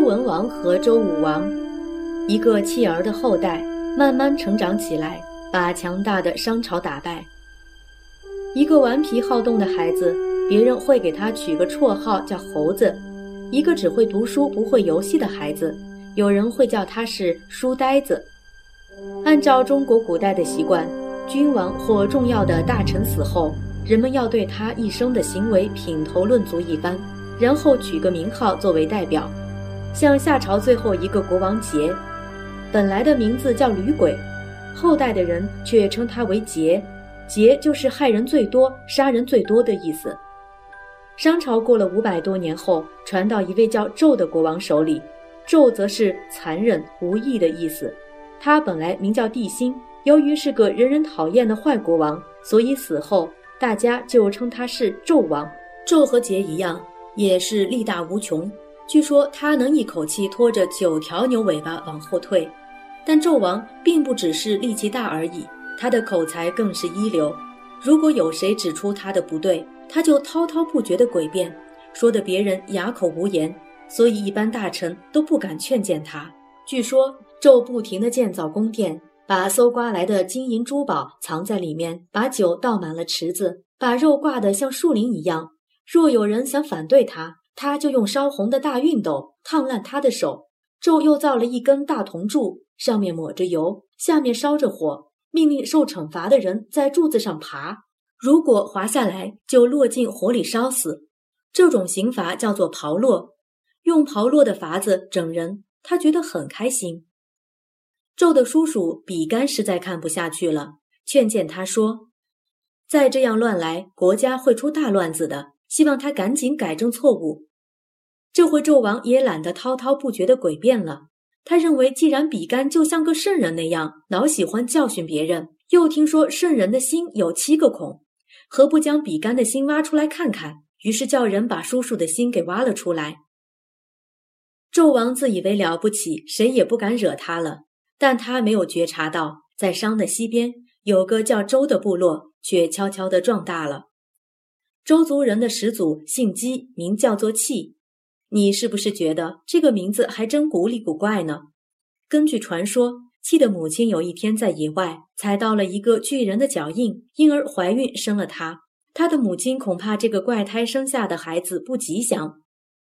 周文王和周武王，一个弃儿的后代，慢慢成长起来，把强大的商朝打败。一个顽皮好动的孩子，别人会给他取个绰号叫猴子；一个只会读书不会游戏的孩子，有人会叫他是书呆子。按照中国古代的习惯，君王或重要的大臣死后，人们要对他一生的行为品头论足一番，然后取个名号作为代表。像夏朝最后一个国王桀，本来的名字叫吕鬼，后代的人却称他为桀。桀就是害人最多、杀人最多的意思。商朝过了五百多年后，传到一位叫纣的国王手里，纣则是残忍无义的意思。他本来名叫帝辛，由于是个人人讨厌的坏国王，所以死后大家就称他是纣王。纣和桀一样，也是力大无穷。据说他能一口气拖着九条牛尾巴往后退，但纣王并不只是力气大而已。他的口才更是一流，如果有谁指出他的不对，他就滔滔不绝的诡辩，说的别人哑口无言，所以一般大臣都不敢劝谏他。据说纣不停地建造宫殿，把搜刮来的金银珠宝藏在里面，把酒倒满了池子，把肉挂得像树林一样。若有人想反对他，他就用烧红的大熨斗烫烂他的手。纣又造了一根大铜柱，上面抹着油，下面烧着火。命令受惩罚的人在柱子上爬，如果滑下来，就落进火里烧死。这种刑罚叫做刨落，用刨落的法子整人，他觉得很开心。纣的叔叔比干实在看不下去了，劝谏他说：“再这样乱来，国家会出大乱子的。”希望他赶紧改正错误。这回纣王也懒得滔滔不绝的诡辩了。他认为，既然比干就像个圣人那样，老喜欢教训别人，又听说圣人的心有七个孔，何不将比干的心挖出来看看？于是叫人把叔叔的心给挖了出来。纣王自以为了不起，谁也不敢惹他了。但他没有觉察到，在商的西边有个叫周的部落，却悄悄地壮大了。周族人的始祖姓姬，名叫做契。你是不是觉得这个名字还真古里古怪呢？根据传说，契的母亲有一天在野外踩到了一个巨人的脚印，因而怀孕生了他。他的母亲恐怕这个怪胎生下的孩子不吉祥，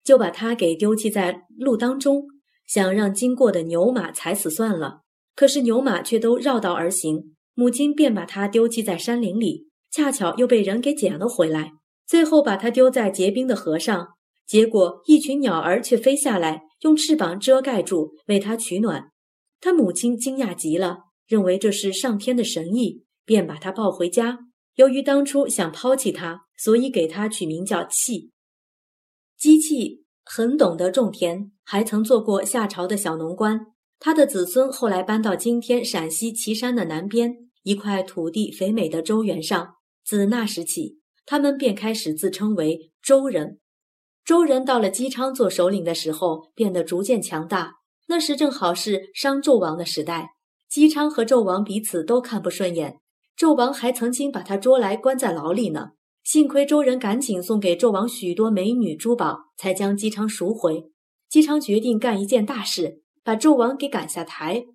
就把他给丢弃在路当中，想让经过的牛马踩死算了。可是牛马却都绕道而行，母亲便把他丢弃在山林里，恰巧又被人给捡了回来，最后把它丢在结冰的河上。结果，一群鸟儿却飞下来，用翅膀遮盖住，为它取暖。他母亲惊讶极了，认为这是上天的神意，便把他抱回家。由于当初想抛弃他，所以给他取名叫契。姬契很懂得种田，还曾做过夏朝的小农官。他的子孙后来搬到今天陕西岐山的南边一块土地肥美的周原上。自那时起，他们便开始自称为周人。周人到了姬昌做首领的时候，变得逐渐强大。那时正好是商纣王的时代，姬昌和纣王彼此都看不顺眼，纣王还曾经把他捉来关在牢里呢。幸亏周人赶紧送给纣王许多美女珠宝，才将姬昌赎回。姬昌决定干一件大事，把纣王给赶下台。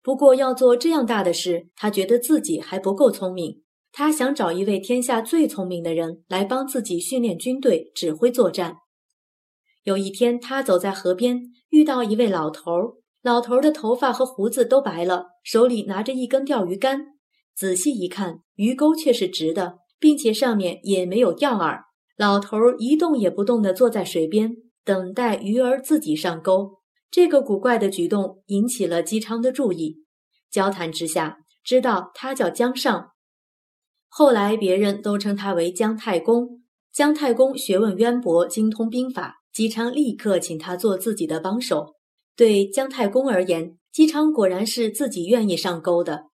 不过要做这样大的事，他觉得自己还不够聪明。他想找一位天下最聪明的人来帮自己训练军队、指挥作战。有一天，他走在河边，遇到一位老头儿。老头儿的头发和胡子都白了，手里拿着一根钓鱼竿。仔细一看，鱼钩却是直的，并且上面也没有钓饵。老头儿一动也不动地坐在水边，等待鱼儿自己上钩。这个古怪的举动引起了姬昌的注意。交谈之下，知道他叫姜尚。后来，别人都称他为姜太公。姜太公学问渊博，精通兵法。姬昌立刻请他做自己的帮手。对姜太公而言，姬昌果然是自己愿意上钩的。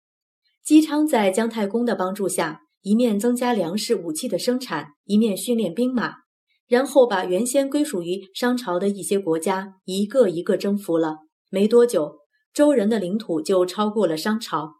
姬昌在姜太公的帮助下，一面增加粮食、武器的生产，一面训练兵马，然后把原先归属于商朝的一些国家一个一个征服了。没多久，周人的领土就超过了商朝。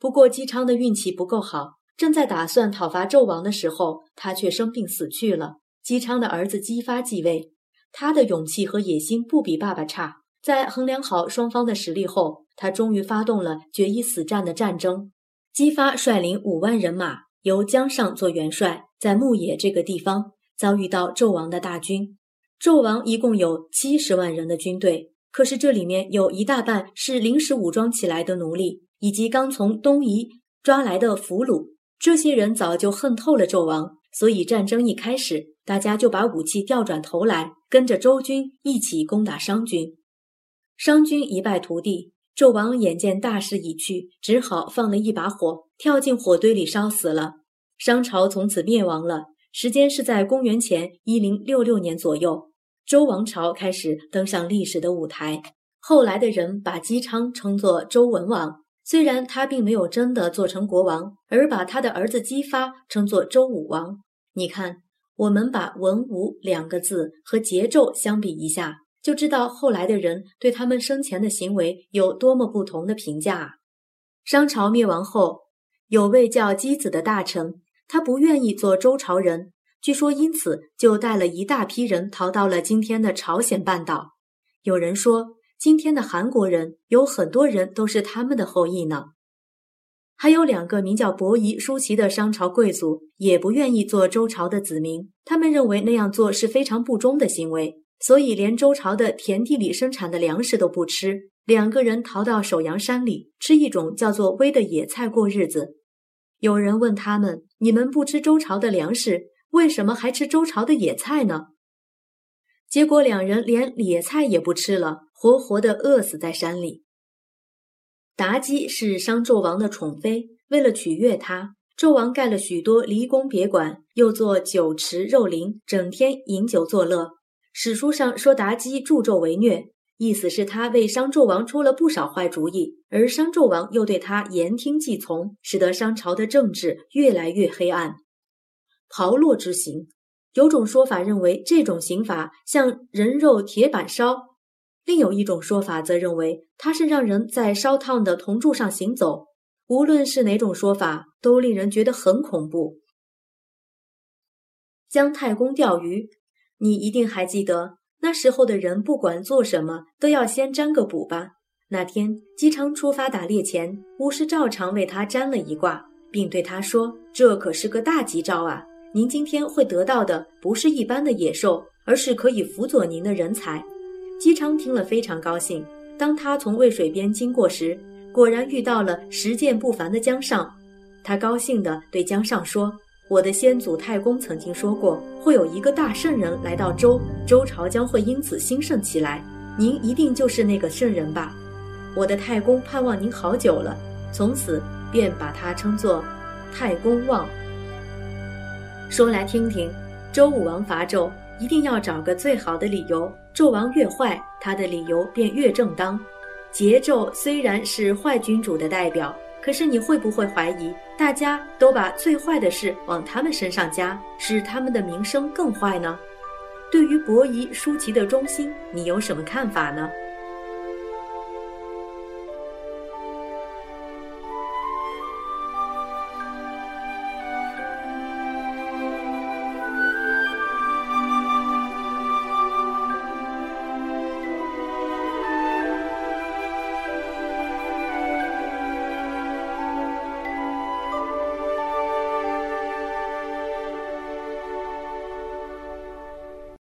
不过，姬昌的运气不够好。正在打算讨伐纣王的时候，他却生病死去了。姬昌的儿子姬发继位，他的勇气和野心不比爸爸差。在衡量好双方的实力后，他终于发动了决一死战的战争。姬发率领五万人马，由江上做元帅，在牧野这个地方遭遇到纣王的大军。纣王一共有七十万人的军队，可是这里面有一大半是临时武装起来的奴隶，以及刚从东夷抓来的俘虏。这些人早就恨透了纣王，所以战争一开始，大家就把武器调转头来，跟着周军一起攻打商军。商军一败涂地，纣王眼见大势已去，只好放了一把火，跳进火堆里烧死了。商朝从此灭亡了。时间是在公元前一零六六年左右，周王朝开始登上历史的舞台。后来的人把姬昌称作周文王，虽然他并没有真的做成国王，而把他的儿子姬发称作周武王。你看，我们把“文武”两个字和桀纣相比一下。就知道后来的人对他们生前的行为有多么不同的评价。商朝灭亡后，有位叫箕子的大臣，他不愿意做周朝人，据说因此就带了一大批人逃到了今天的朝鲜半岛。有人说，今天的韩国人有很多人都是他们的后裔呢。还有两个名叫伯夷、叔齐的商朝贵族，也不愿意做周朝的子民，他们认为那样做是非常不忠的行为。所以，连周朝的田地里生产的粮食都不吃。两个人逃到首阳山里，吃一种叫做煨的野菜过日子。有人问他们：“你们不吃周朝的粮食，为什么还吃周朝的野菜呢？”结果，两人连野菜也不吃了，活活的饿死在山里。妲己是商纣王的宠妃，为了取悦她，纣王盖了许多离宫别馆，又做酒池肉林，整天饮酒作乐。史书上说妲己助纣为虐，意思是他为商纣王出了不少坏主意，而商纣王又对他言听计从，使得商朝的政治越来越黑暗。炮烙之刑，有种说法认为这种刑法像人肉铁板烧，另有一种说法则认为它是让人在烧烫的铜柱上行走。无论是哪种说法，都令人觉得很恐怖。姜太公钓鱼。你一定还记得，那时候的人不管做什么都要先占个卜吧？那天姬昌出发打猎前，巫师照常为他占了一卦，并对他说：“这可是个大吉兆啊！您今天会得到的不是一般的野兽，而是可以辅佐您的人才。”姬昌听了非常高兴。当他从渭水边经过时，果然遇到了实践不凡的姜尚。他高兴地对姜尚说。我的先祖太公曾经说过，会有一个大圣人来到周，周朝将会因此兴盛起来。您一定就是那个圣人吧？我的太公盼望您好久了，从此便把他称作太公望。说来听听，周武王伐纣，一定要找个最好的理由。纣王越坏，他的理由便越正当。桀纣虽然是坏君主的代表。可是你会不会怀疑，大家都把最坏的事往他们身上加，使他们的名声更坏呢？对于伯夷、叔齐的忠心，你有什么看法呢？